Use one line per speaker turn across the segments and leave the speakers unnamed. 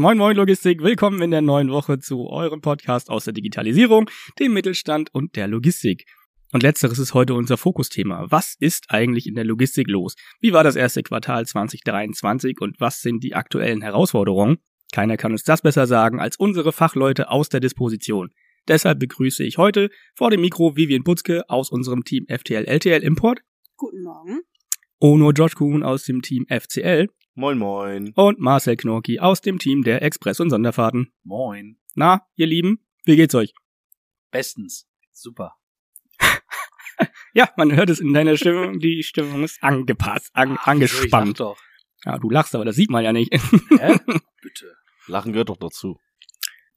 Moin Moin Logistik, willkommen in der neuen Woche zu eurem Podcast aus der Digitalisierung, dem Mittelstand und der Logistik. Und letzteres ist heute unser Fokusthema. Was ist eigentlich in der Logistik los? Wie war das erste Quartal 2023 und was sind die aktuellen Herausforderungen? Keiner kann uns das besser sagen als unsere Fachleute aus der Disposition. Deshalb begrüße ich heute vor dem Mikro Vivian Butzke aus unserem Team FTL LTL Import.
Guten Morgen.
Ono George Kuhn aus dem Team FCL.
Moin Moin.
Und Marcel Knorki aus dem Team der Express- und Sonderfahrten.
Moin.
Na, ihr Lieben, wie geht's euch?
Bestens. Super.
ja, man hört es in deiner Stimmung. Die Stimmung ist angepasst, an,
Ach,
angespannt.
ich lach doch.
Ja, du lachst, aber das sieht man ja nicht.
Hä? Bitte.
Lachen gehört doch dazu.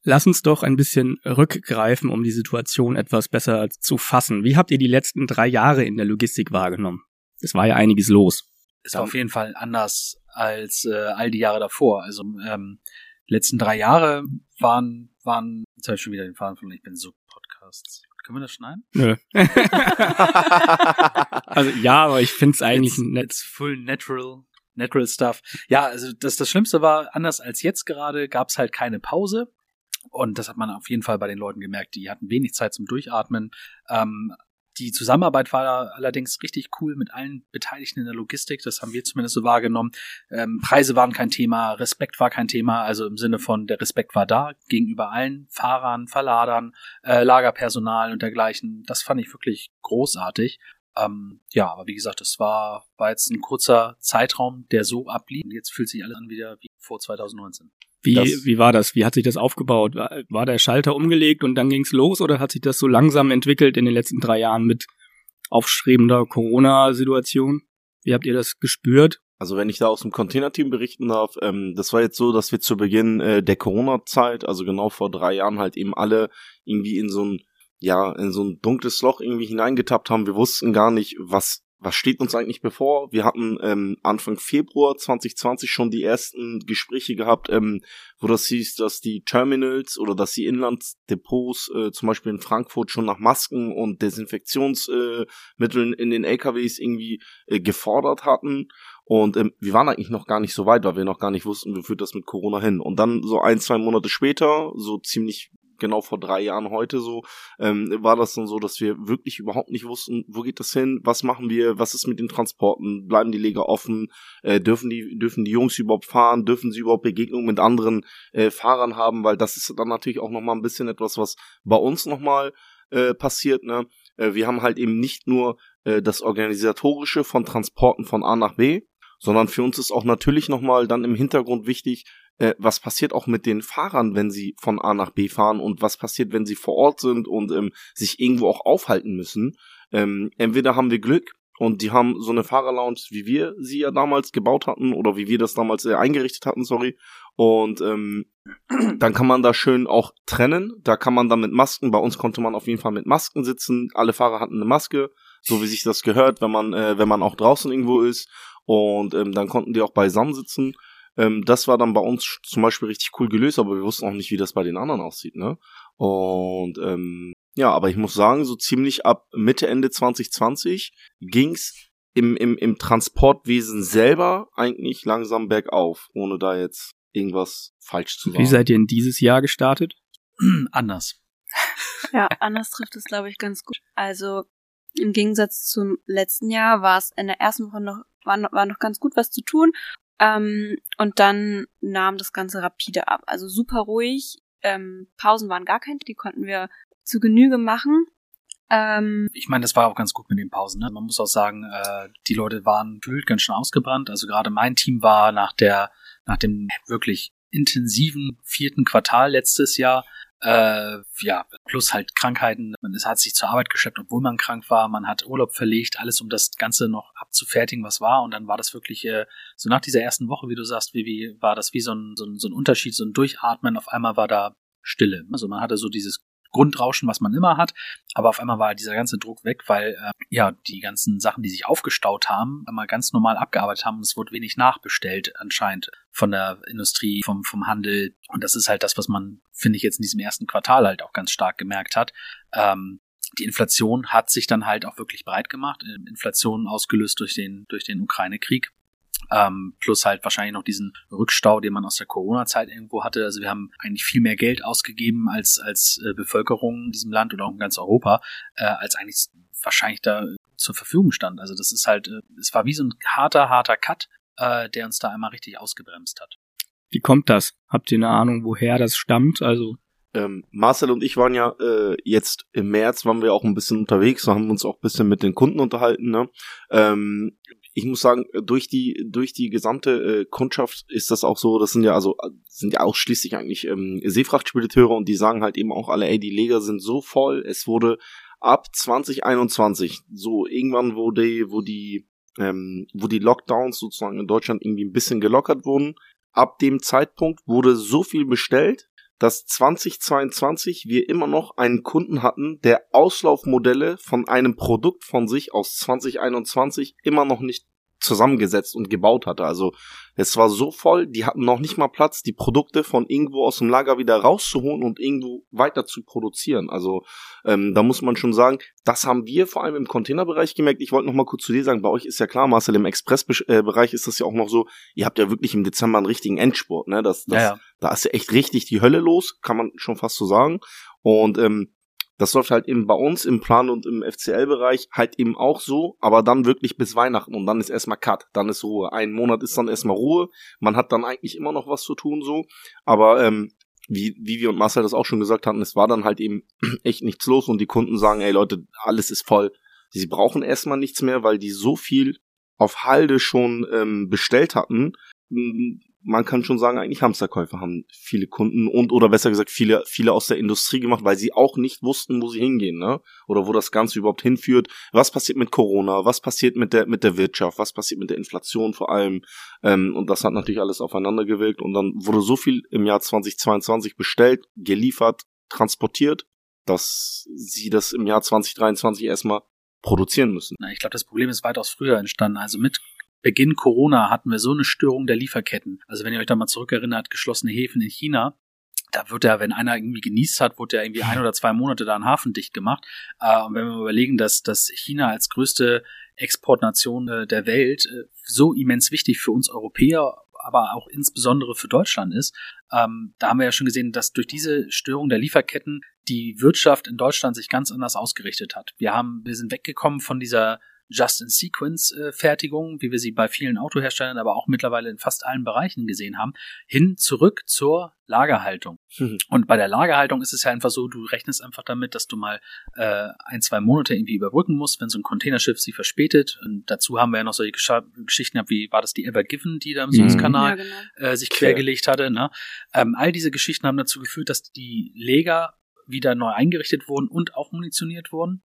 Lass uns doch ein bisschen rückgreifen, um die Situation etwas besser zu fassen. Wie habt ihr die letzten drei Jahre in der Logistik wahrgenommen? Es war ja einiges los.
Ist auf jeden Fall anders als äh, all die Jahre davor. Also ähm, letzten drei Jahre waren, waren, jetzt habe ich schon wieder den Faden von, ich bin so Podcasts. Können wir das schneiden?
Nö. also ja, aber ich find's eigentlich
It's,
nett.
it's full natural, natural stuff. Ja, also das, das Schlimmste war, anders als jetzt gerade, gab's halt keine Pause. Und das hat man auf jeden Fall bei den Leuten gemerkt. Die hatten wenig Zeit zum Durchatmen. Ähm, die Zusammenarbeit war allerdings richtig cool mit allen Beteiligten in der Logistik. Das haben wir zumindest so wahrgenommen. Ähm, Preise waren kein Thema, Respekt war kein Thema. Also im Sinne von der Respekt war da gegenüber allen Fahrern, Verladern, äh, Lagerpersonal und dergleichen. Das fand ich wirklich großartig. Ähm, ja, aber wie gesagt, es war, war jetzt ein kurzer Zeitraum, der so ablief. Jetzt fühlt sich alles an wieder wie vor 2019.
Wie,
Das-
wie war das? Wie hat sich das aufgebaut? War, war der Schalter umgelegt und dann ging's los oder hat sich das so langsam entwickelt in den letzten drei Jahren mit aufstrebender Corona-Situation? Wie habt ihr das gespürt?
Also wenn ich da aus dem Containerteam berichten darf, ähm, das war jetzt so, dass wir zu Beginn äh, der Corona-Zeit, also genau vor drei Jahren halt eben alle irgendwie in so ein, ja, in so ein dunkles Loch irgendwie hineingetappt haben. Wir wussten gar nicht, was was steht uns eigentlich bevor? Wir hatten ähm, Anfang Februar 2020 schon die ersten Gespräche gehabt, ähm, wo das hieß, dass die Terminals oder dass die Inlandsdepots äh, zum Beispiel in Frankfurt schon nach Masken und Desinfektionsmitteln äh, in den LKWs irgendwie äh, gefordert hatten. Und ähm, wir waren eigentlich noch gar nicht so weit, weil wir noch gar nicht wussten, wie führt das mit Corona hin. Und dann so ein, zwei Monate später, so ziemlich genau vor drei Jahren heute so, ähm, war das dann so, dass wir wirklich überhaupt nicht wussten, wo geht das hin, was machen wir, was ist mit den Transporten, bleiben die Leger offen, äh, dürfen die, dürfen die Jungs überhaupt fahren, dürfen sie überhaupt Begegnungen mit anderen äh, Fahrern haben, weil das ist dann natürlich auch nochmal ein bisschen etwas, was bei uns nochmal äh, passiert, ne? Äh, wir haben halt eben nicht nur äh, das Organisatorische von Transporten von A nach B, sondern für uns ist auch natürlich nochmal dann im Hintergrund wichtig, äh, was passiert auch mit den Fahrern, wenn sie von A nach B fahren und was passiert, wenn sie vor Ort sind und ähm, sich irgendwo auch aufhalten müssen. Ähm, entweder haben wir Glück und die haben so eine Fahrerlounge, wie wir sie ja damals gebaut hatten oder wie wir das damals äh, eingerichtet hatten, sorry. Und ähm, dann kann man da schön auch trennen. Da kann man dann mit Masken, bei uns konnte man auf jeden Fall mit Masken sitzen. Alle Fahrer hatten eine Maske, so wie sich das gehört, wenn man, äh, wenn man auch draußen irgendwo ist. Und ähm, dann konnten die auch beisammen sitzen. Ähm, das war dann bei uns zum Beispiel richtig cool gelöst, aber wir wussten auch nicht, wie das bei den anderen aussieht, ne? Und ähm, ja, aber ich muss sagen, so ziemlich ab Mitte, Ende 2020 ging's im, im, im Transportwesen selber eigentlich langsam bergauf, ohne da jetzt irgendwas falsch zu sagen.
Wie seid ihr in dieses Jahr gestartet?
Anders.
Ja, anders trifft es, glaube ich, ganz gut. Also im Gegensatz zum letzten Jahr war es in der ersten Woche noch, war noch, war noch ganz gut was zu tun. Ähm, und dann nahm das Ganze rapide ab. Also super ruhig. Ähm, Pausen waren gar keine, die konnten wir zu Genüge machen. Ähm,
Ich meine, das war auch ganz gut mit den Pausen. Ne? Man muss auch sagen, äh, die Leute waren gefühlt ganz schön ausgebrannt. Also gerade mein Team war nach der, nach dem wirklich intensiven vierten Quartal letztes Jahr, äh, ja, plus halt Krankheiten. Man hat sich zur Arbeit geschleppt, obwohl man krank war. Man hat Urlaub verlegt, alles um das Ganze noch abzufertigen, was war. Und dann war das wirklich äh, so nach dieser ersten Woche, wie du sagst, wie war das wie so ein, so ein, so ein Unterschied, so ein Durchatmen. Auf einmal war da Stille. Also man hatte so dieses Grundrauschen, was man immer hat. Aber auf einmal war dieser ganze Druck weg, weil äh, ja die ganzen Sachen, die sich aufgestaut haben, einmal ganz normal abgearbeitet haben. Es wurde wenig nachbestellt anscheinend von der Industrie, vom vom Handel. Und das ist halt das, was man finde ich jetzt in diesem ersten Quartal halt auch ganz stark gemerkt hat. Ähm, die Inflation hat sich dann halt auch wirklich breit gemacht. Ähm, Inflation ausgelöst durch den durch den Ukraine-Krieg. Ähm, plus halt wahrscheinlich noch diesen Rückstau, den man aus der Corona-Zeit irgendwo hatte. Also wir haben eigentlich viel mehr Geld ausgegeben als als äh, Bevölkerung in diesem Land oder auch in ganz Europa, äh, als eigentlich wahrscheinlich da zur Verfügung stand. Also das ist halt, äh, es war wie so ein harter, harter Cut, äh, der uns da einmal richtig ausgebremst hat.
Wie kommt das? Habt ihr eine Ahnung, woher das stammt? Also
ähm, Marcel und ich waren ja äh, jetzt im März, waren wir auch ein bisschen unterwegs, haben uns auch ein bisschen mit den Kunden unterhalten. Ne? Ähm, ich muss sagen, durch die durch die gesamte äh, Kundschaft ist das auch so. Das sind ja also sind ja ausschließlich eigentlich ähm, Seefrachtspediteure und die sagen halt eben auch alle, ey, die Leger sind so voll. Es wurde ab 2021 so irgendwann, wo die wo die ähm, wo die Lockdowns sozusagen in Deutschland irgendwie ein bisschen gelockert wurden. Ab dem Zeitpunkt wurde so viel bestellt, dass 2022 wir immer noch einen Kunden hatten, der Auslaufmodelle von einem Produkt von sich aus 2021 immer noch nicht zusammengesetzt und gebaut hatte. Also es war so voll, die hatten noch nicht mal Platz, die Produkte von irgendwo aus dem Lager wieder rauszuholen und irgendwo weiter zu produzieren. Also ähm, da muss man schon sagen, das haben wir vor allem im Containerbereich gemerkt. Ich wollte noch mal kurz zu dir sagen, bei euch ist ja klar, Marcel, im Expressbereich ist das ja auch noch so, ihr habt ja wirklich im Dezember einen richtigen Endspurt. Ne? Das, das, ja, ja. Da ist ja echt richtig die Hölle los, kann man schon fast so sagen. Und ähm, das läuft halt eben bei uns im Plan und im FCL-Bereich halt eben auch so, aber dann wirklich bis Weihnachten und dann ist erstmal Cut, dann ist Ruhe. Ein Monat ist dann erstmal Ruhe. Man hat dann eigentlich immer noch was zu tun so, aber ähm, wie, wie wir und Marcel das auch schon gesagt hatten, es war dann halt eben echt nichts los und die Kunden sagen, ey Leute, alles ist voll. Sie brauchen erstmal nichts mehr, weil die so viel auf Halde schon ähm, bestellt hatten, man kann schon sagen, eigentlich Hamsterkäufe haben viele Kunden und oder besser gesagt viele viele aus der Industrie gemacht, weil sie auch nicht wussten, wo sie hingehen, ne? Oder wo das Ganze überhaupt hinführt. Was passiert mit Corona? Was passiert mit der mit der Wirtschaft? Was passiert mit der Inflation vor allem? Ähm, und das hat natürlich alles aufeinander gewirkt und dann wurde so viel im Jahr 2022 bestellt, geliefert, transportiert, dass sie das im Jahr 2023 erstmal produzieren müssen.
Ich glaube, das Problem ist weitaus früher entstanden. Also mit Beginn Corona hatten wir so eine Störung der Lieferketten. Also wenn ihr euch da mal zurückerinnert, geschlossene Häfen in China, da wird ja, wenn einer irgendwie genießt hat, wurde ja irgendwie ein oder zwei Monate da ein Hafen dicht gemacht. Äh, und wenn wir überlegen, dass, dass China als größte Exportnation äh, der Welt äh, so immens wichtig für uns Europäer, aber auch insbesondere für Deutschland ist, ähm, da haben wir ja schon gesehen, dass durch diese Störung der Lieferketten die Wirtschaft in Deutschland sich ganz anders ausgerichtet hat. Wir haben, wir sind weggekommen von dieser Just-in-Sequence-Fertigung, wie wir sie bei vielen Autoherstellern, aber auch mittlerweile in fast allen Bereichen gesehen haben, hin zurück zur Lagerhaltung. Mhm. Und bei der Lagerhaltung ist es ja einfach so, du rechnest einfach damit, dass du mal äh, ein, zwei Monate irgendwie überbrücken musst, wenn so ein Containerschiff sie verspätet. Und dazu haben wir ja noch solche Gesch Geschichten gehabt, wie war das die Ever Given, die da im Suezkanal ja, genau. äh, sich quergelegt hatte. Ne? Ähm, all diese Geschichten haben dazu geführt, dass die Leger wieder neu eingerichtet wurden und auch munitioniert wurden.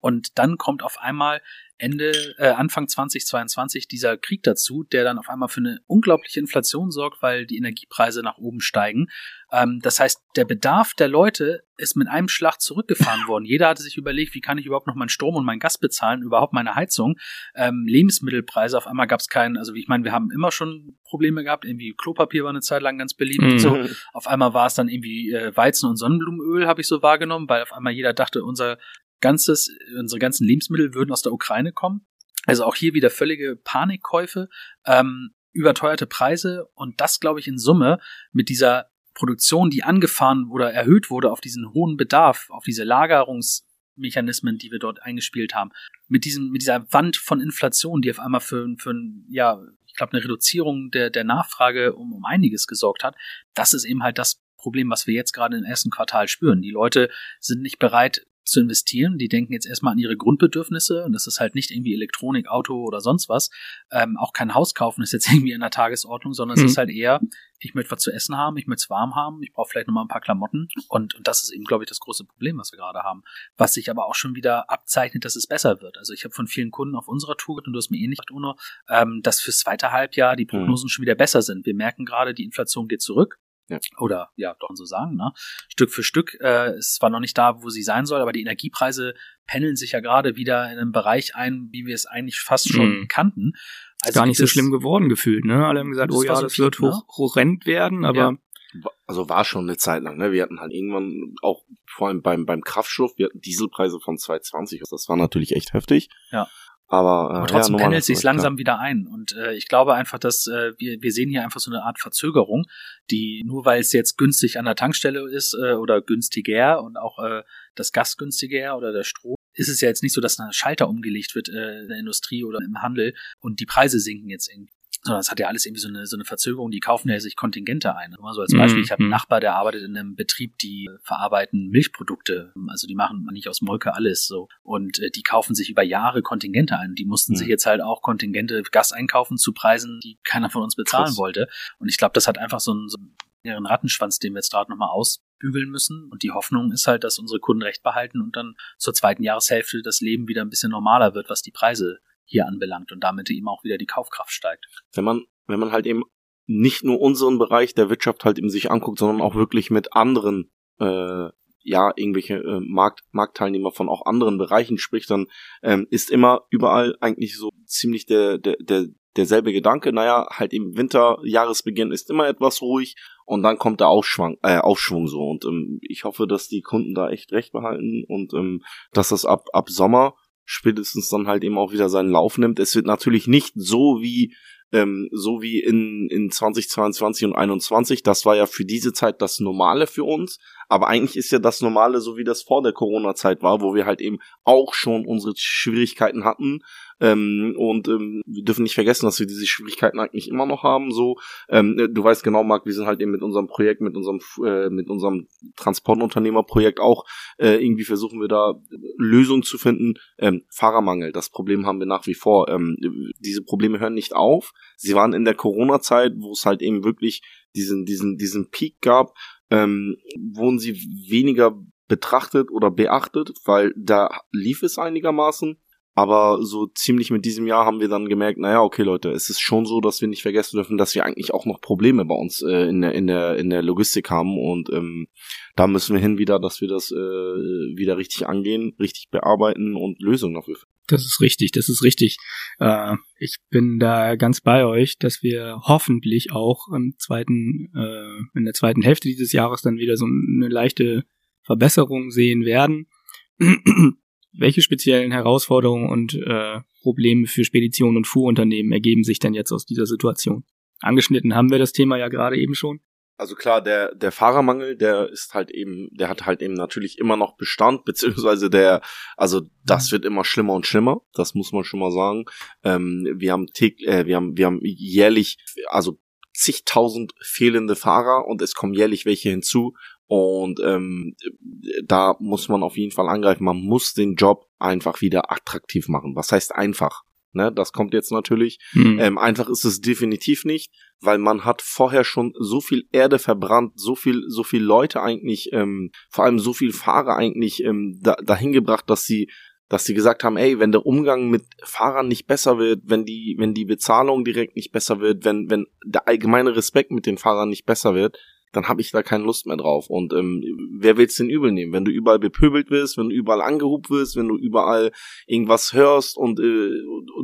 Und dann kommt auf einmal Ende, äh, Anfang 2022 dieser Krieg dazu, der dann auf einmal für eine unglaubliche Inflation sorgt, weil die Energiepreise nach oben steigen. Ähm, das heißt, der Bedarf der Leute ist mit einem Schlag zurückgefahren worden. Jeder hatte sich überlegt, wie kann ich überhaupt noch meinen Strom und meinen Gas bezahlen, überhaupt meine Heizung. Ähm, Lebensmittelpreise, auf einmal gab es keinen, also ich meine, wir haben immer schon Probleme gehabt, irgendwie Klopapier war eine Zeit lang ganz beliebt mhm. und so. Auf einmal war es dann irgendwie äh, Weizen und Sonnenblumenöl, habe ich so wahrgenommen, weil auf einmal jeder dachte, unser ganzes, unsere ganzen Lebensmittel würden aus der Ukraine kommen. Also auch hier wieder völlige Panikkäufe, ähm, überteuerte Preise und das, glaube ich, in Summe mit dieser Produktion, die angefahren oder erhöht wurde auf diesen hohen Bedarf, auf diese Lagerungsmechanismen, die wir dort eingespielt haben, mit diesem, mit dieser Wand von Inflation, die auf einmal für, für ja, ich glaube, eine Reduzierung der, der Nachfrage um, um einiges gesorgt hat. Das ist eben halt das Problem, was wir jetzt gerade im ersten Quartal spüren. Die Leute sind nicht bereit, zu investieren. Die denken jetzt erstmal an ihre Grundbedürfnisse und das ist halt nicht irgendwie Elektronik, Auto oder sonst was. Ähm, auch kein Haus kaufen ist jetzt irgendwie in der Tagesordnung, sondern mhm. es ist halt eher, ich möchte was zu essen haben, ich möchte es warm haben, ich brauche vielleicht nochmal ein paar Klamotten und, und das ist eben, glaube ich, das große Problem, was wir gerade haben. Was sich aber auch schon wieder abzeichnet, dass es besser wird. Also ich habe von vielen Kunden auf unserer Tour, und du hast mir ähnlich gesagt, Uno, ähm, dass fürs zweite Halbjahr die Prognosen mhm. schon wieder besser sind. Wir merken gerade, die Inflation geht zurück. Ja. Oder ja, doch so sagen, ne? Stück für Stück äh, ist zwar noch nicht da, wo sie sein soll, aber die Energiepreise pendeln sich ja gerade wieder in einem Bereich ein, wie wir es eigentlich fast schon mhm. kannten.
Also gar nicht so schlimm geworden gefühlt, ne? Alle haben gesagt, oh ja, das wird hoch, ne? horrend werden, aber ja.
Also war schon eine Zeit lang, ne? Wir hatten halt irgendwann auch vor allem beim, beim Kraftstoff, wir hatten Dieselpreise von 2,20. Das war natürlich echt heftig.
Ja.
Aber, äh,
Aber trotzdem
ja,
pendelt sich
klar.
langsam wieder ein. Und äh, ich glaube einfach, dass äh, wir, wir sehen hier einfach so eine Art Verzögerung, die nur weil es jetzt günstig an der Tankstelle ist äh, oder günstiger und auch äh, das Gas günstiger oder der Strom, ist es ja jetzt nicht so, dass ein Schalter umgelegt wird äh, in der Industrie oder im Handel und die Preise sinken jetzt irgendwie. Sondern es hat ja alles irgendwie so eine, so eine Verzögerung, die kaufen ja sich Kontingente ein. Mal so als Beispiel, ich habe einen
Mhm.
Nachbar, der arbeitet in einem Betrieb, die verarbeiten Milchprodukte. Also die machen nicht aus Molke alles so. Und äh, die kaufen sich über Jahre Kontingente ein. Die mussten
Mhm.
sich jetzt halt auch Kontingente Gas einkaufen zu Preisen, die keiner von uns bezahlen
Krass.
wollte. Und ich glaube, das hat einfach so einen, so einen längeren Rattenschwanz, den wir jetzt gerade nochmal ausbügeln müssen. Und die Hoffnung ist halt, dass unsere Kunden recht behalten und dann zur zweiten Jahreshälfte das Leben wieder ein bisschen normaler wird, was die Preise hier anbelangt und damit eben auch wieder die Kaufkraft steigt.
wenn man, wenn man halt eben nicht nur unseren Bereich der Wirtschaft halt eben sich anguckt, sondern auch wirklich mit anderen, äh, ja, irgendwelche äh, Markt, Marktteilnehmer von auch anderen Bereichen spricht, dann ähm, ist immer überall eigentlich so ziemlich der, der, der, derselbe Gedanke, naja, halt im Winter, Jahresbeginn ist immer etwas ruhig und dann kommt der Aufschwung, äh, Aufschwung so. Und ähm, ich hoffe, dass die Kunden da echt recht behalten und ähm, dass das ab, ab Sommer spätestens dann halt eben auch wieder seinen Lauf nimmt. Es wird natürlich nicht so wie ähm, so wie in, in 2022 und 21. Das war ja für diese Zeit das Normale für uns. Aber eigentlich ist ja das Normale so, wie das vor der Corona-Zeit war, wo wir halt eben auch schon unsere Schwierigkeiten hatten. Ähm, und ähm, wir dürfen nicht vergessen, dass wir diese Schwierigkeiten eigentlich immer noch haben. So, ähm, du weißt genau, Marc, wir sind halt eben mit unserem Projekt, mit unserem äh, mit unserem Transportunternehmerprojekt auch äh, irgendwie versuchen wir da Lösungen zu finden. Ähm, Fahrermangel, das Problem haben wir nach wie vor. Ähm, diese Probleme hören nicht auf. Sie waren in der Corona-Zeit, wo es halt eben wirklich diesen diesen diesen Peak gab, ähm, wurden sie weniger betrachtet oder beachtet, weil da lief es einigermaßen. Aber so ziemlich mit diesem Jahr haben wir dann gemerkt, naja, okay Leute, es ist schon so, dass wir nicht vergessen dürfen, dass wir eigentlich auch noch Probleme bei uns äh, in, der, in, der, in der Logistik haben. Und ähm, da müssen wir hin wieder, dass wir das äh, wieder richtig angehen, richtig bearbeiten und Lösungen dafür finden.
Das ist richtig, das ist richtig. Äh, ich bin da ganz bei euch, dass wir hoffentlich auch im zweiten, äh, in der zweiten Hälfte dieses Jahres dann wieder so eine leichte Verbesserung sehen werden. Welche speziellen Herausforderungen und äh, Probleme für Speditionen und Fuhrunternehmen ergeben sich denn jetzt aus dieser Situation? Angeschnitten haben wir das Thema ja gerade eben schon.
Also klar, der, der Fahrermangel, der ist halt eben, der hat halt eben natürlich immer noch Bestand, beziehungsweise der, also das wird immer schlimmer und schlimmer, das muss man schon mal sagen. Ähm, wir haben täg, äh, wir haben, wir haben jährlich, also zigtausend fehlende Fahrer und es kommen jährlich welche hinzu. Und ähm, da muss man auf jeden Fall angreifen. Man muss den Job einfach wieder attraktiv machen. Was heißt einfach? Ne, das kommt jetzt natürlich.
Hm.
Ähm, einfach ist es definitiv nicht, weil man hat vorher schon so viel Erde verbrannt, so viel, so viel Leute eigentlich, ähm, vor allem so viel Fahrer eigentlich ähm, da, dahin gebracht, dass sie, dass sie gesagt haben, ey, wenn der Umgang mit Fahrern nicht besser wird, wenn die, wenn die Bezahlung direkt nicht besser wird, wenn, wenn der allgemeine Respekt mit den Fahrern nicht besser wird, dann habe ich da keine Lust mehr drauf. Und ähm, wer will's denn übel nehmen? Wenn du überall bepöbelt wirst, wenn du überall angehubt wirst, wenn du überall irgendwas hörst und äh,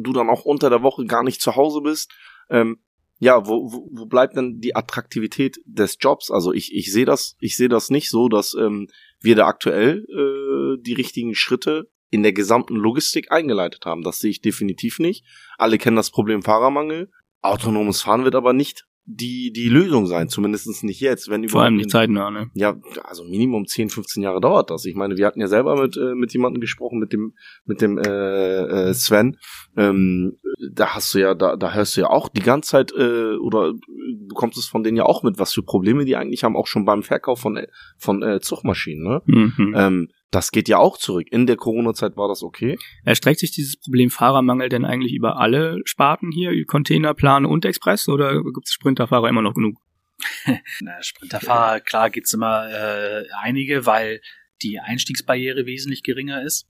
du dann auch unter der Woche gar nicht zu Hause bist, ähm, ja, wo, wo, wo bleibt denn die Attraktivität des Jobs? Also ich, ich sehe das, ich sehe das nicht so, dass ähm, wir da aktuell äh, die richtigen Schritte in der gesamten Logistik eingeleitet haben. Das sehe ich definitiv nicht. Alle kennen das Problem Fahrermangel. Autonomes Fahren wird aber nicht die, die Lösung sein, zumindest nicht jetzt, wenn
Vor allem nicht zeitnah, ne?
ja, also Minimum 10, 15 Jahre dauert das. Ich meine, wir hatten ja selber mit, äh, mit jemandem gesprochen, mit dem, mit dem äh, äh, Sven. Ähm, da hast du ja, da, da hörst du ja auch die ganze Zeit, äh, oder du bekommst es von denen ja auch mit, was für Probleme die eigentlich haben, auch schon beim Verkauf von, äh, von äh, Zugmaschinen. Ne?
Mhm.
Ähm, das geht ja auch zurück. In der Corona-Zeit war das okay.
Erstreckt sich dieses Problem Fahrermangel denn eigentlich über alle Sparten hier, Container, Plan und Express, oder gibt es Sprinterfahrer immer noch genug?
Na, Sprinterfahrer, klar gibt's immer äh, einige, weil die Einstiegsbarriere wesentlich geringer ist.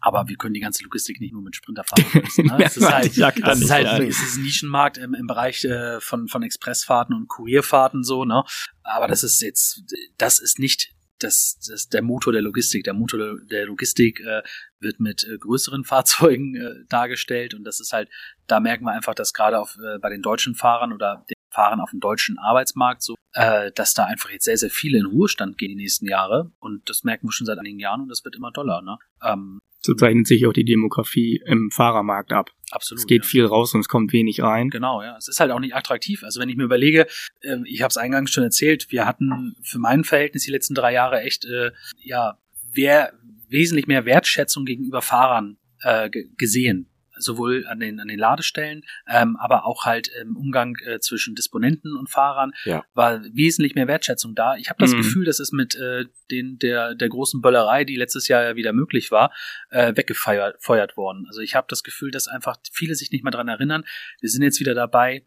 Aber wir können die ganze Logistik nicht nur mit Sprinterfahrern lösen. Ne? Es ist halt,
ja,
das ist halt
sein.
es ist ein Nischenmarkt im, im Bereich äh, von, von Expressfahrten und Kurierfahrten so, ne? Aber das ist jetzt, das ist nicht das, das der Motor der Logistik. Der Motor der- Logistik äh, wird mit äh, größeren Fahrzeugen äh, dargestellt und das ist halt, da merken wir einfach, dass gerade auf äh, bei den deutschen Fahrern oder den Fahrern auf dem deutschen Arbeitsmarkt so, äh, dass da einfach jetzt sehr, sehr viele in Ruhestand gehen die nächsten Jahre und das merken wir schon seit einigen Jahren und das wird immer doller, ne? Ähm,
So zeichnet sich auch die Demografie im Fahrermarkt ab.
Absolut.
Es geht
ja.
viel raus und es kommt wenig rein.
Genau, ja. Es ist halt auch nicht attraktiv. Also wenn ich mir überlege, äh, ich habe es eingangs schon erzählt, wir hatten für mein Verhältnis die letzten drei Jahre echt, äh, ja, wer wesentlich mehr Wertschätzung gegenüber Fahrern äh, ge- gesehen. Sowohl an den, an den Ladestellen, ähm, aber auch halt im Umgang äh, zwischen Disponenten und Fahrern
Ja.
war wesentlich mehr Wertschätzung da. Ich habe das
Mhm.
Gefühl, das ist mit äh, den, der, der großen Böllerei, die letztes Jahr ja wieder möglich war, äh, weggefeuert feuert worden. Also ich habe das Gefühl, dass einfach viele sich nicht mehr dran erinnern. Wir sind jetzt wieder dabei,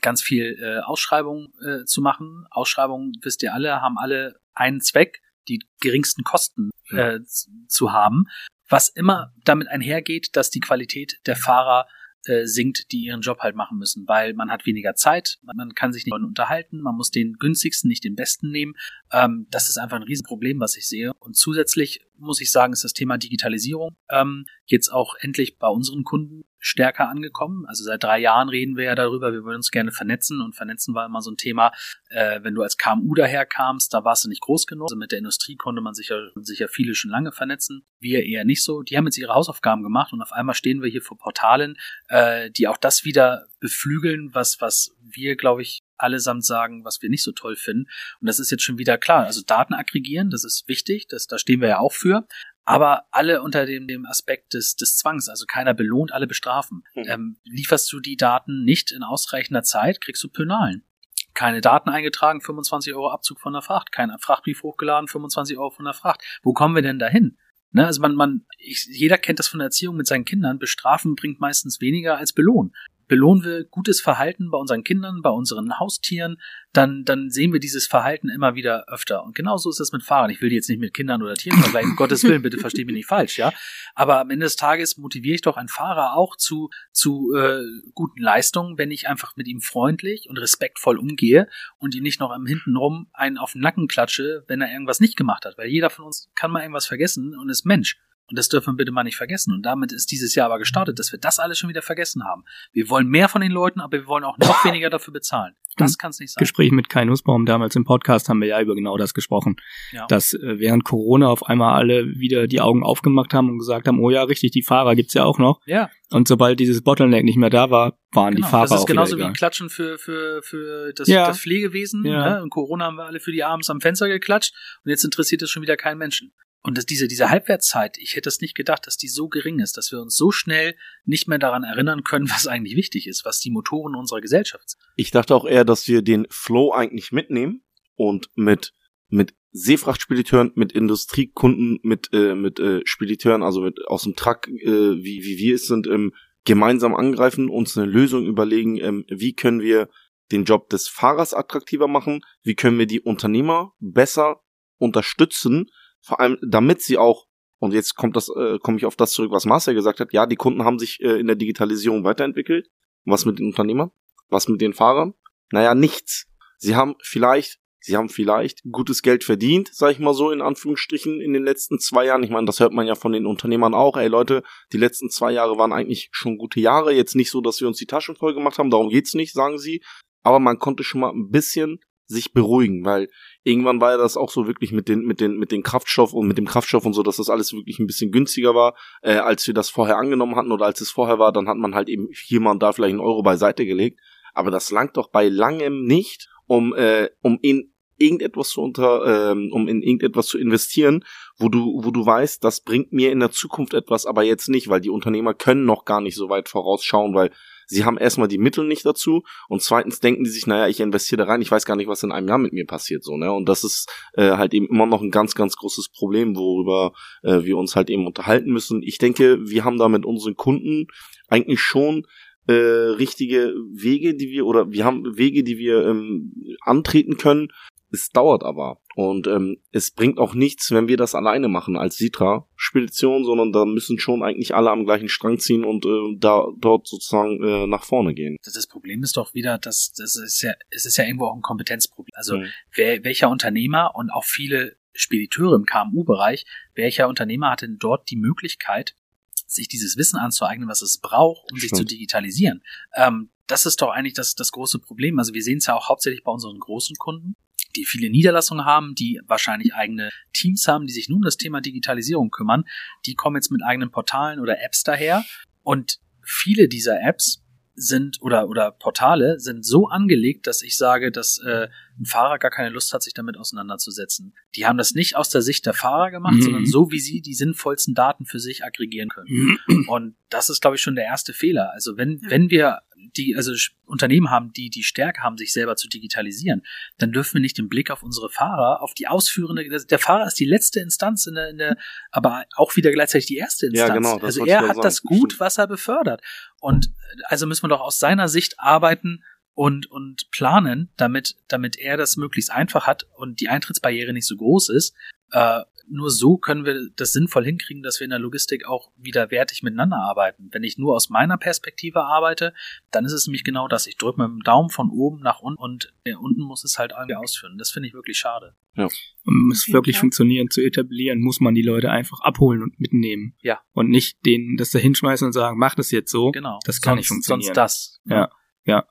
ganz viel äh, Ausschreibungen äh, zu machen. Ausschreibungen, wisst ihr alle, haben alle einen Zweck, die geringsten Kosten äh, zu haben, was immer damit einhergeht, dass die Qualität der Fahrer äh, sinkt, die ihren Job halt machen müssen, weil man hat weniger Zeit, man, kann sich nicht unterhalten, man muss den günstigsten, nicht den besten nehmen. Ähm, das ist einfach ein Riesenproblem, was ich sehe. Und zusätzlich muss ich sagen, ist das Thema Digitalisierung ähm, jetzt auch endlich bei unseren Kunden stärker angekommen. Also seit drei Jahren reden wir ja darüber, wir wollen uns gerne vernetzen und vernetzen war immer so ein Thema, äh, wenn du als KMU daherkamst, da warst du nicht groß genug. Also mit der Industrie konnte man sich ja, sich ja viele schon lange vernetzen. Wir eher nicht so. Die haben jetzt ihre Hausaufgaben gemacht und auf einmal stehen wir hier vor Portalen, äh, die auch das wieder beflügeln, was, was wir, glaube ich, allesamt sagen, was wir nicht so toll finden. Und das ist jetzt schon wieder klar. Also Daten aggregieren, das ist wichtig, das, da stehen wir ja auch für. Aber alle unter dem, dem Aspekt des, des Zwangs, also keiner belohnt, alle bestrafen.
Mhm.
Ähm, lieferst du die Daten nicht in ausreichender Zeit, kriegst du Penalen. Keine Daten eingetragen, 25 Euro Abzug von der Fracht. Kein Frachtbrief hochgeladen, 25 Euro von der Fracht. Wo kommen wir denn dahin? Ne, also man, man, ich, jeder kennt das von der Erziehung mit seinen Kindern. Bestrafen bringt meistens weniger als belohnen. Belohnen wir gutes Verhalten bei unseren Kindern, bei unseren Haustieren, dann, dann sehen wir dieses Verhalten immer wieder öfter. Und genauso ist es mit Fahrern. Ich will die jetzt nicht mit Kindern oder Tieren vergleichen, Gottes Willen, bitte versteht mich nicht falsch, ja. Aber am Ende des Tages motiviere ich doch einen Fahrer auch zu, zu äh, guten Leistungen, wenn ich einfach mit ihm freundlich und respektvoll umgehe und ihn nicht noch am hintenrum einen auf den Nacken klatsche, wenn er irgendwas nicht gemacht hat. Weil jeder von uns kann mal irgendwas vergessen und ist Mensch. Und das dürfen wir bitte mal nicht vergessen. Und damit ist dieses Jahr aber gestartet, dass wir das alles schon wieder vergessen haben. Wir wollen mehr von den Leuten, aber wir wollen auch noch weniger dafür bezahlen. Das kann es nicht sein.
Gespräch mit Kai Nussbaum damals im Podcast haben wir ja über genau das gesprochen.
Ja.
Dass äh, während Corona auf einmal alle wieder die Augen aufgemacht haben und gesagt haben, oh ja, richtig, die Fahrer gibt's ja auch noch.
ja,
Und sobald dieses Bottleneck nicht mehr da war, waren
genau.
die Fahrer
das ist
auch
genauso
wieder
wie
egal.
Klatschen für, für, für das,
Ja.
das Pflegewesen.
Ja.
Ne? In Corona haben wir alle für die abends am Fenster geklatscht und jetzt interessiert es schon wieder keinen Menschen. Und dass diese, diese Halbwertszeit, ich hätte es nicht gedacht, dass die so gering ist, dass wir uns so schnell nicht mehr daran erinnern können, was eigentlich wichtig ist, was die Motoren unserer Gesellschaft sind.
Ich dachte auch eher, dass wir den Flow eigentlich mitnehmen und mit mit Seefrachtspediteuren, mit Industriekunden, mit äh, mit äh, Spediteuren, also mit aus dem Truck, äh, wie wie wir es sind, ähm, gemeinsam angreifen, uns eine Lösung überlegen, ähm, wie können wir den Job des Fahrers attraktiver machen, wie können wir die Unternehmer besser unterstützen, vor allem damit sie auch und jetzt kommt das äh, komme ich auf das zurück, was Marcel gesagt hat. Ja, die Kunden haben sich äh, in der Digitalisierung weiterentwickelt. Was mit den Unternehmern? Was mit den Fahrern? Naja, nichts. Sie haben vielleicht, sie haben vielleicht gutes Geld verdient, sag ich mal so, in Anführungsstrichen, in den letzten zwei Jahren. Ich meine, das hört man ja von den Unternehmern auch. Ey Leute, die letzten zwei Jahre waren eigentlich schon gute Jahre. Jetzt nicht so, dass wir uns die Taschen voll gemacht haben. Darum geht's nicht, sagen sie. Aber man konnte schon mal ein bisschen sich beruhigen, weil irgendwann war ja das auch so wirklich mit den mit den mit den Kraftstoff und mit dem Kraftstoff und so, dass das alles wirklich ein bisschen günstiger war, äh, als wir das vorher angenommen hatten oder als es vorher war, dann hat man halt eben hier mal und da vielleicht einen Euro beiseite gelegt, aber das langt doch bei langem nicht, um äh, um in irgendetwas zu unter ähm, um in irgendetwas zu investieren, wo du wo du weißt, das bringt mir in der Zukunft etwas, aber jetzt nicht, weil die Unternehmer können noch gar nicht so weit vorausschauen, weil sie haben erstmal die Mittel nicht dazu und zweitens denken die sich, naja, ich investiere da rein, ich weiß gar nicht, was in einem Jahr mit mir passiert, so, ne? Und das ist äh, halt eben immer noch ein ganz, ganz großes Problem, worüber äh, wir uns halt eben unterhalten müssen. Ich denke, wir haben da mit unseren Kunden eigentlich schon äh, richtige Wege, die wir, oder wir haben Wege, die wir ähm, antreten können. Es dauert aber. Und ähm, es bringt auch nichts, wenn wir das alleine machen als Sitra-Spedition, sondern da müssen schon eigentlich alle am gleichen Strang ziehen und äh, da dort sozusagen äh, nach vorne gehen.
Das, Problem ist doch wieder, dass das ist ja, es ist ja irgendwo auch ein Kompetenzproblem. Also
Mhm.
wer, welcher Unternehmer und auch viele Spediteure im KMU-Bereich, welcher Unternehmer hat denn dort die Möglichkeit, sich dieses Wissen anzueignen, was es braucht, um sich
Stimmt.
zu digitalisieren? Ähm, das ist doch eigentlich das, das große Problem. Also wir sehen es ja auch hauptsächlich bei unseren großen Kunden. Die viele Niederlassungen haben, die wahrscheinlich eigene Teams haben, die sich nun um das Thema Digitalisierung kümmern, die kommen jetzt mit eigenen Portalen oder Apps daher und viele dieser Apps sind oder oder Portale sind so angelegt, dass ich sage, dass äh, ein Fahrer gar keine Lust hat, sich damit auseinanderzusetzen. Die haben das nicht aus der Sicht der Fahrer gemacht, mhm. sondern so, wie sie die sinnvollsten Daten für sich aggregieren können. Mhm. Und das ist, glaube ich, schon der erste Fehler. Also wenn wenn wir die also Unternehmen haben, die die Stärke haben, sich selber zu digitalisieren, dann dürfen wir nicht den Blick auf unsere Fahrer, auf die ausführende, der Fahrer ist die letzte Instanz in der, in der aber auch wieder gleichzeitig die erste Instanz. Ja, genau, also er hat sagen. das Gut, was er befördert. Und also müssen wir doch aus seiner Sicht arbeiten, und, und planen, damit, damit er das möglichst einfach hat und die Eintrittsbarriere nicht so groß ist. Äh, nur so können wir das sinnvoll hinkriegen, dass wir in der Logistik auch wieder wertig miteinander arbeiten. Wenn ich nur aus meiner Perspektive arbeite, dann ist es nämlich genau das. Ich drücke mit dem Daumen von oben nach unten und der unten muss es halt irgendwie ausführen. Das finde ich wirklich schade.
Ja. Um es wirklich ja. funktionieren zu etablieren, muss man die Leute einfach abholen und mitnehmen.
Ja.
Und nicht denen das da hinschmeißen und sagen, mach das jetzt so.
Genau.
Das kann
sonst,
nicht funktionieren.
Sonst das.
Ja. Ja.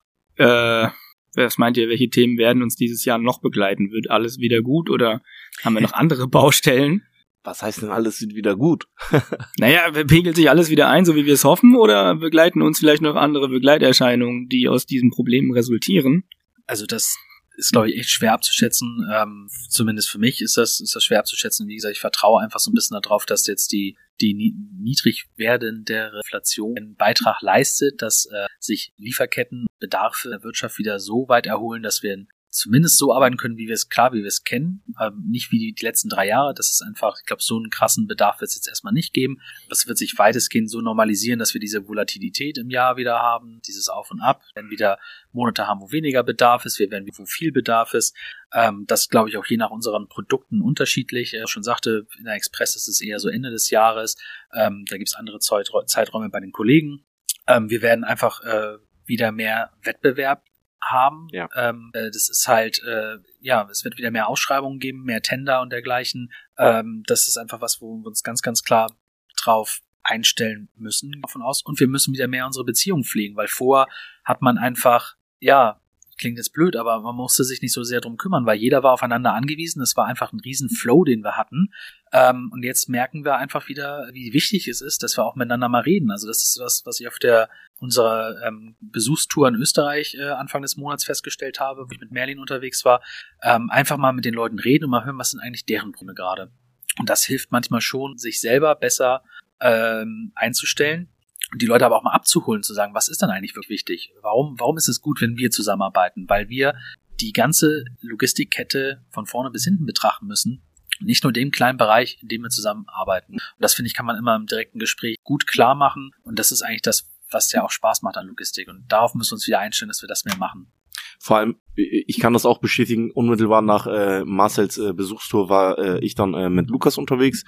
Äh, was meint ihr, welche Themen werden uns dieses Jahr noch begleiten? Wird alles wieder gut oder haben wir noch andere Baustellen?
Was heißt denn alles wird wieder gut?
naja, pegelt sich alles wieder ein, so wie wir es hoffen, oder begleiten uns vielleicht noch andere Begleiterscheinungen, die aus diesen Problemen resultieren?
Also das ist, glaube ich, echt schwer abzuschätzen. Ähm, zumindest für mich ist das, ist das schwer abzuschätzen. Wie gesagt, ich vertraue einfach so ein bisschen darauf, dass jetzt die, die niedrig werdende Inflation einen Beitrag leistet, dass äh, sich Lieferketten, Bedarfe der Wirtschaft wieder so weit erholen, dass wir zumindest so arbeiten können, wie wir es klar, wie wir es kennen, ähm, nicht wie die, die, letzten drei Jahre. Das ist einfach, ich glaube, so einen krassen Bedarf wird es jetzt erstmal nicht geben. Das wird sich weitestgehend so normalisieren, dass wir diese Volatilität im Jahr wieder haben, dieses Auf und Ab. Werden wieder Monate haben, wo weniger Bedarf ist, wir werden wo viel Bedarf ist. Ähm, das glaube ich auch je nach unseren Produkten unterschiedlich. Er schon sagte, in der Express ist es eher so Ende des Jahres. Ähm, da gibt es andere Zeiträume bei den Kollegen. Ähm, wir werden einfach äh, wieder mehr Wettbewerb haben. Ja. Ähm, äh, das ist halt, äh, ja, es wird wieder mehr Ausschreibungen geben, mehr Tender und dergleichen. Ähm, das ist einfach was, wo wir uns ganz, ganz klar drauf einstellen müssen davon aus. Und wir müssen wieder mehr unsere Beziehungen pflegen, weil vorher hat man einfach, ja, klingt jetzt blöd, aber man musste sich nicht so sehr drum kümmern, weil jeder war aufeinander angewiesen. Es war einfach ein riesen Flow, den wir hatten. Ähm, und jetzt merken wir einfach wieder, wie wichtig es ist, dass wir auch miteinander mal reden. Also das ist was, was ich auf der unserer ähm, Besuchstour in Österreich äh, Anfang des Monats festgestellt habe, wo ich mit Merlin unterwegs war. Ähm, einfach mal mit den Leuten reden und mal hören, was sind eigentlich deren Probleme gerade. Und das hilft manchmal schon, sich selber besser ähm, einzustellen die Leute aber auch mal abzuholen, zu sagen, was ist denn eigentlich wirklich wichtig? Warum, warum ist es gut, wenn wir zusammenarbeiten? Weil wir die ganze Logistikkette von vorne bis hinten betrachten müssen. Nicht nur den kleinen Bereich, in dem wir zusammenarbeiten. Und das finde ich, kann man immer im direkten Gespräch gut klar machen. Und das ist eigentlich das, was ja auch Spaß macht an Logistik. Und darauf müssen wir uns wieder einstellen, dass wir das mehr machen.
Vor allem, ich kann das auch bestätigen, unmittelbar nach äh, Marcels äh, Besuchstour war äh, ich dann äh, mit Lukas unterwegs.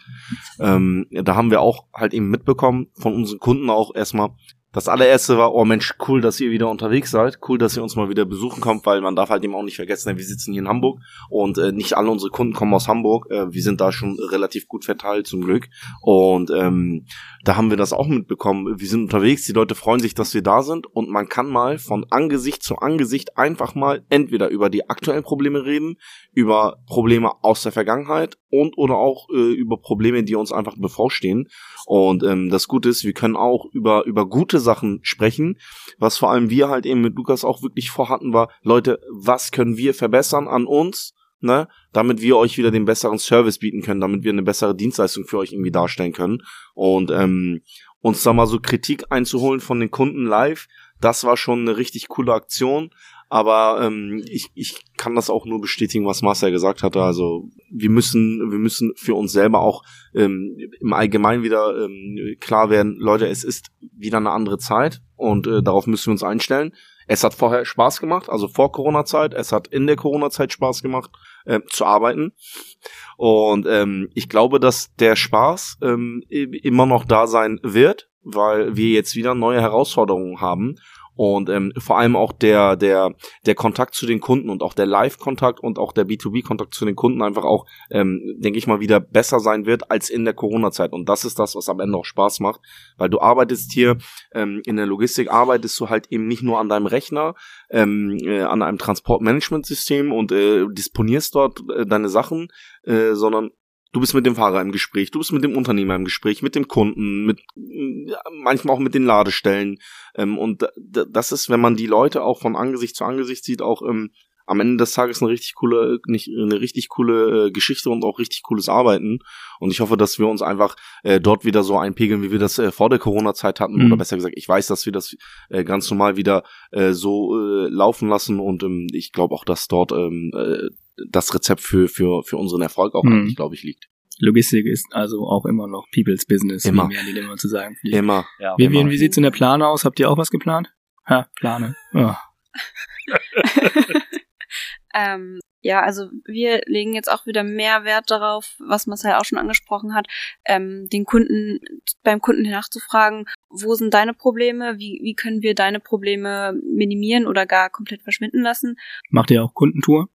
Ähm, da haben wir auch halt eben mitbekommen von unseren Kunden auch erstmal, das allererste war, oh Mensch, cool, dass ihr wieder unterwegs seid. Cool, dass ihr uns mal wieder besuchen kommt, weil man darf halt eben auch nicht vergessen, wir sitzen hier in Hamburg und äh, nicht alle unsere Kunden kommen aus Hamburg. Äh, wir sind da schon relativ gut verteilt zum Glück. Und ähm, da haben wir das auch mitbekommen. Wir sind unterwegs, die Leute freuen sich, dass wir da sind und man kann mal von Angesicht zu Angesicht einfach mal entweder über die aktuellen Probleme reden, über Probleme aus der Vergangenheit und oder auch äh, über Probleme, die uns einfach bevorstehen. Und ähm, das Gute ist, wir können auch über über gute Sachen sprechen, was vor allem wir halt eben mit Lukas auch wirklich vorhatten war, Leute, was können wir verbessern an uns? ne, damit wir euch wieder den besseren Service bieten können, damit wir eine bessere Dienstleistung für euch irgendwie darstellen können. Und ähm, uns da mal so Kritik einzuholen von den Kunden live, das war schon eine richtig coole Aktion. Aber ähm, ich, ich kann das auch nur bestätigen, was Marcel gesagt hatte. Also wir müssen, wir müssen für uns selber auch ähm, im Allgemeinen wieder ähm, klar werden, Leute, es ist wieder eine andere Zeit und äh, darauf müssen wir uns einstellen. Es hat vorher Spaß gemacht, also vor Corona-Zeit. Es hat in der Corona-Zeit Spaß gemacht, äh, zu arbeiten. Und ähm, ich glaube, dass der Spaß ähm, immer noch da sein wird, weil wir jetzt wieder neue Herausforderungen haben. Und ähm, vor allem auch der der der Kontakt zu den Kunden und auch der Live-Kontakt und auch der B2B-Kontakt zu den Kunden einfach auch, ähm, denke ich mal, wieder besser sein wird als in der Corona-Zeit. Und das ist das, was am Ende auch Spaß macht, weil du arbeitest hier ähm, in der Logistik, arbeitest du halt eben nicht nur an deinem Rechner, ähm, äh, an einem Transportmanagementsystem und äh, disponierst dort äh, deine Sachen, äh, sondern Du bist mit dem Fahrer im Gespräch, du bist mit dem Unternehmer im Gespräch, mit dem Kunden, mit manchmal auch mit den Ladestellen. Ähm, und das ist, wenn man die Leute auch von Angesicht zu Angesicht sieht, auch ähm, am Ende des Tages eine richtig coole, nicht eine richtig coole äh, Geschichte und auch richtig cooles Arbeiten. Und ich hoffe, dass wir uns einfach äh, dort wieder so einpegeln, wie wir das äh, vor der Corona-Zeit hatten. Mhm. Oder besser gesagt, ich weiß, dass wir das äh, ganz normal wieder äh, so äh, laufen lassen. Und ähm, ich glaube auch, dass dort ähm, äh, das Rezept für, für, für unseren Erfolg auch hm. eigentlich, glaube ich, liegt.
Logistik ist also auch immer noch People's Business,
immer.
wie wir immer zu sagen.
Immer.
Ja, wie, immer. wie, wie sieht's in der Plane aus? Habt ihr auch was geplant? Ha, Plane. Oh.
ähm, ja, also wir legen jetzt auch wieder mehr Wert darauf, was Marcel auch schon angesprochen hat, ähm, den Kunden, beim Kunden nachzufragen, wo sind deine Probleme, wie, wie können wir deine Probleme minimieren oder gar komplett verschwinden lassen.
Macht ihr auch Kundentour?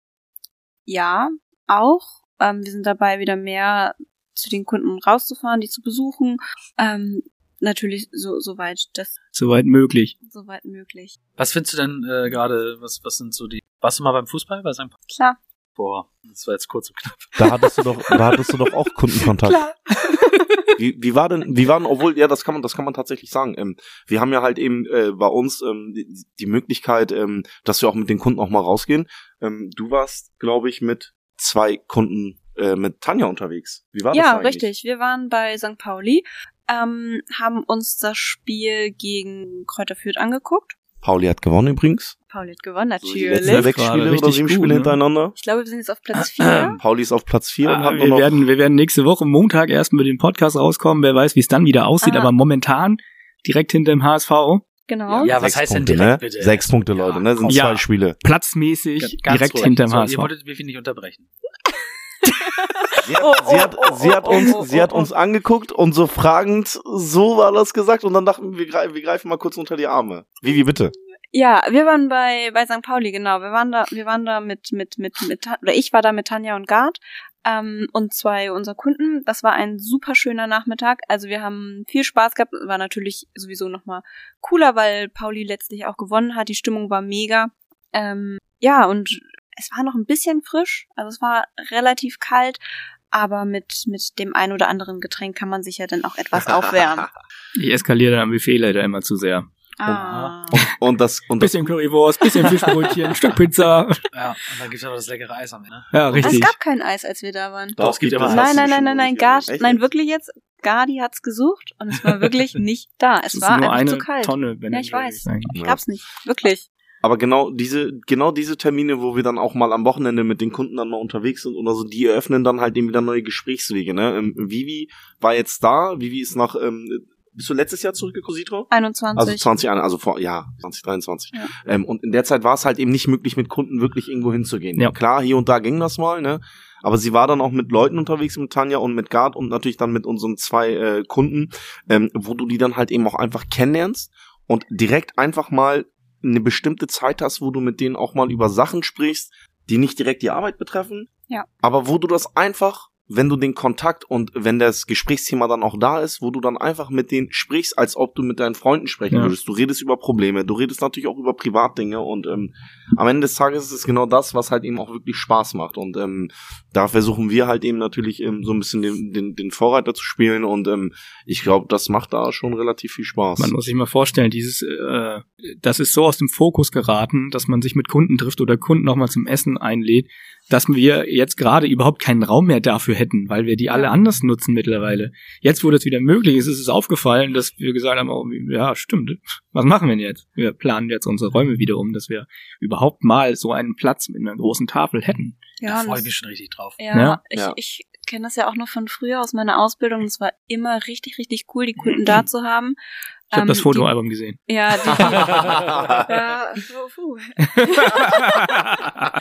Ja, auch. Ähm, wir sind dabei, wieder mehr zu den Kunden rauszufahren, die zu besuchen. Ähm, natürlich so soweit das
soweit möglich
soweit möglich
was findest du denn äh, gerade was was sind so die warst du mal beim Fußball bei St.
klar
boah das war jetzt kurz und knapp
da hattest du doch da hattest du doch auch Kundenkontakt klar wie, wie war denn wie waren obwohl ja das kann man das kann man tatsächlich sagen ähm, wir haben ja halt eben äh, bei uns ähm, die, die Möglichkeit ähm, dass wir auch mit den Kunden auch mal rausgehen ähm, du warst, glaube ich, mit zwei Kunden äh, mit Tanja unterwegs. Wie war
ja,
das?
Ja, richtig. Wir waren bei St. Pauli, ähm, haben uns das Spiel gegen Kräuter Fürth angeguckt.
Pauli hat gewonnen übrigens.
Pauli hat gewonnen, natürlich. So die
sechs Spiele oder sieben Spiele ne? hintereinander.
Ich glaube, wir sind jetzt auf Platz vier.
Pauli ist auf Platz vier ah, und hat
wir
noch
werden, wir werden nächste Woche Montag erst mit dem Podcast rauskommen. Wer weiß, wie es dann wieder aussieht, ah. aber momentan direkt hinter dem HSV.
Genau.
Ja, was heißt Punkte, denn direkt,
ne? bitte? Sechs Punkte, Leute, ne? Sind ja, zwei Spiele.
Platzmäßig Ganz direkt ruhig. hinterm so, HSV.
Ihr wolltet mich nicht unterbrechen.
Sie hat, uns, uns angeguckt und so fragend, so war das gesagt und dann dachten wir, wir greifen mal kurz unter die Arme. Vivi, bitte.
Ja, wir waren bei, bei St. Pauli, genau. Wir waren da, wir waren da mit, mit, mit, mit, oder ich war da mit Tanja und Gard ähm, und zwei unserer Kunden. Das war ein super schöner Nachmittag. Also wir haben viel Spaß gehabt. War natürlich sowieso nochmal cooler, weil Pauli letztlich auch gewonnen hat. Die Stimmung war mega. Ähm, ja, und es war noch ein bisschen frisch. Also es war relativ kalt. Aber mit, mit dem ein oder anderen Getränk kann man sich ja dann auch etwas aufwärmen.
Ich eskaliere dann am Buffet leider immer zu sehr.
Ah.
Und, und, das und
bisschen Currywurst, bisschen Fischbrötchen, ein Stück Pizza.
Ja, und dann gibt's aber das leckere Eis am Ende.
Ja, richtig.
Es gab kein Eis, als wir da waren.
Doch, es gibt immer
Nein, nein, nein, nein, nein, gar, nein, wirklich jetzt. Gardi hat's gesucht und es war wirklich nicht da. Es, es war
nur
einfach
eine
zu kalt.
Tonne, wenn
ja, ich weiß. Ich gab's nicht. Wirklich.
Aber genau diese, genau diese Termine, wo wir dann auch mal am Wochenende mit den Kunden dann mal unterwegs sind oder so, die eröffnen dann halt eben wieder neue Gesprächswege, ne? Ähm, Vivi war jetzt da, Vivi ist nach ähm, bist du letztes Jahr zurückgekommen, Sitro?
21.
Also 20, also vor, ja, 2023. Ja. Ähm, und in der Zeit war es halt eben nicht möglich, mit Kunden wirklich irgendwo hinzugehen. Ja. Klar, hier und da ging das mal, ne? Aber sie war dann auch mit Leuten unterwegs, mit Tanja und mit Gard und natürlich dann mit unseren zwei äh, Kunden, ähm, wo du die dann halt eben auch einfach kennenlernst und direkt einfach mal eine bestimmte Zeit hast, wo du mit denen auch mal über Sachen sprichst, die nicht direkt die Arbeit betreffen,
ja.
aber wo du das einfach wenn du den Kontakt und wenn das Gesprächsthema dann auch da ist, wo du dann einfach mit denen sprichst, als ob du mit deinen Freunden sprechen ja. würdest. Du redest über Probleme, du redest natürlich auch über Privatdinge und ähm, am Ende des Tages ist es genau das, was halt eben auch wirklich Spaß macht. Und ähm, da versuchen wir halt eben natürlich ähm, so ein bisschen den, den, den Vorreiter zu spielen und ähm, ich glaube, das macht da schon relativ viel Spaß.
Man muss sich mal vorstellen, dieses, äh, das ist so aus dem Fokus geraten, dass man sich mit Kunden trifft oder Kunden nochmal zum Essen einlädt, dass wir jetzt gerade überhaupt keinen Raum mehr dafür hätten, weil wir die alle anders nutzen mittlerweile. Jetzt, wo das wieder möglich ist, ist es aufgefallen, dass wir gesagt haben, oh, ja, stimmt, was machen wir denn jetzt? Wir planen jetzt unsere Räume wieder um, dass wir überhaupt mal so einen Platz mit einer großen Tafel hätten.
Ja, da freue ich mich schon richtig drauf.
Ja, ja? ich, ja. ich kenne das ja auch noch von früher aus meiner Ausbildung. Es war immer richtig, richtig cool, die Kunden da zu haben.
Ich habe ähm, das Fotoalbum gesehen.
Ja, die, die, ja, puh.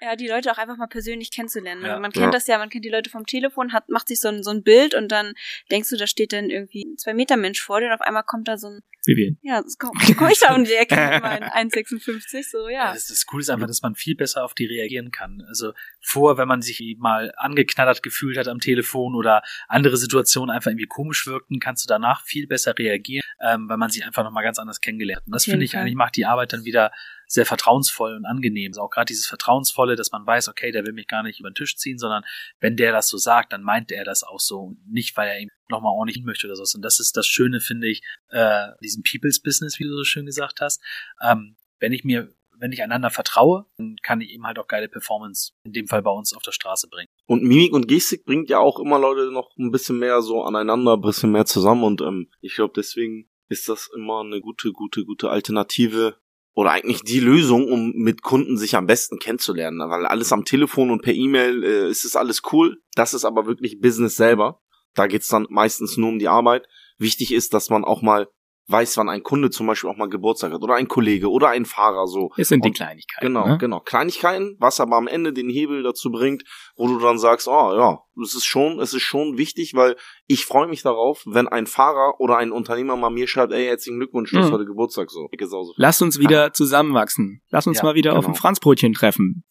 ja, die Leute auch einfach mal persönlich kennenzulernen. Ja. Man kennt ja. das ja, man kennt die Leute vom Telefon, hat, macht sich so ein, so ein Bild und dann denkst du, da steht dann irgendwie ein zwei Meter Mensch vor dir und auf einmal kommt da so ein
Vivian.
Ja, das komm, komm ich da um die Ecke mit meinen 1,56, so, ja.
Das, das Coole ist einfach, dass man viel besser auf die reagieren kann. Also vor, wenn man sich mal angeknattert gefühlt hat am Telefon oder andere Situationen einfach irgendwie komisch wirkten, kannst du danach viel besser reagieren, ähm, weil man sich einfach nochmal ganz anders kennengelernt. Und das finde ich
Fall.
eigentlich macht die Arbeit dann wieder sehr vertrauensvoll und angenehm. Also auch gerade dieses Vertrauensvolle, dass man weiß, okay, der will mich gar nicht über den Tisch ziehen, sondern wenn der das so sagt, dann meint er das auch so. Nicht, weil er ihm nochmal ordentlich hin möchte oder so. Und das ist das Schöne, finde ich, äh, diesem People's Business, wie du so schön gesagt hast. Ähm, wenn ich mir, wenn ich einander vertraue, dann kann ich eben halt auch geile Performance, in dem Fall bei uns auf der Straße bringen.
Und Mimik und Gestik bringt ja auch immer Leute noch ein bisschen mehr so aneinander, ein bisschen mehr zusammen und ähm, ich glaube deswegen ist das immer eine gute, gute, gute Alternative oder eigentlich die Lösung, um mit Kunden sich am besten kennenzulernen, weil alles am Telefon und per E-Mail äh, ist es alles cool, das ist aber wirklich Business selber. Da geht's dann meistens nur um die Arbeit. Wichtig ist, dass man auch mal weiß, wann ein Kunde zum Beispiel auch mal Geburtstag hat oder ein Kollege oder ein Fahrer so.
Es sind die
Und-
Kleinigkeiten.
Genau,
ne?
genau. Kleinigkeiten, was aber am Ende den Hebel dazu bringt, wo du dann sagst, oh ja, es ist schon, es ist schon wichtig, weil ich freue mich darauf, wenn ein Fahrer oder ein Unternehmer mal mir schreibt, ey, herzlichen Glückwunsch, du hast
Mhm.
heute Geburtstag so.
Lasst uns wieder zusammenwachsen. Lasst uns
Ja,
mal wieder auf
genau.
ein Franzbrötchen treffen.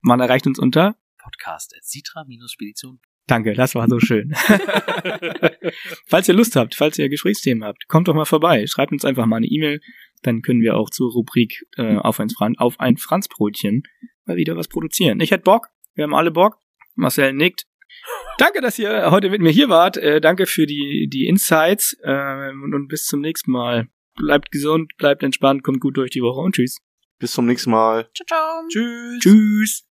Man erreicht uns unter.
Podcast at Citra-Spedition.
Danke, das war so schön. falls ihr Lust habt, falls ihr Gesprächsthemen habt, kommt doch mal vorbei. Schreibt uns einfach mal eine E-Mail. Dann können wir auch zur Rubrik äh, auf, ein Fran auf ein Franzbrötchen mal wieder was produzieren. Ich hätte Bock. Wir haben alle Bock. Marcel nickt. Danke, dass ihr heute mit mir hier wart. Äh, danke für die, die Insights. Äh, und, und bis zum nächsten Mal. Bleibt gesund, bleibt entspannt, kommt gut durch die Woche und tschüss.
Bis zum nächsten Mal.
Ciao, ciao.
Tschüss.
Tschüss.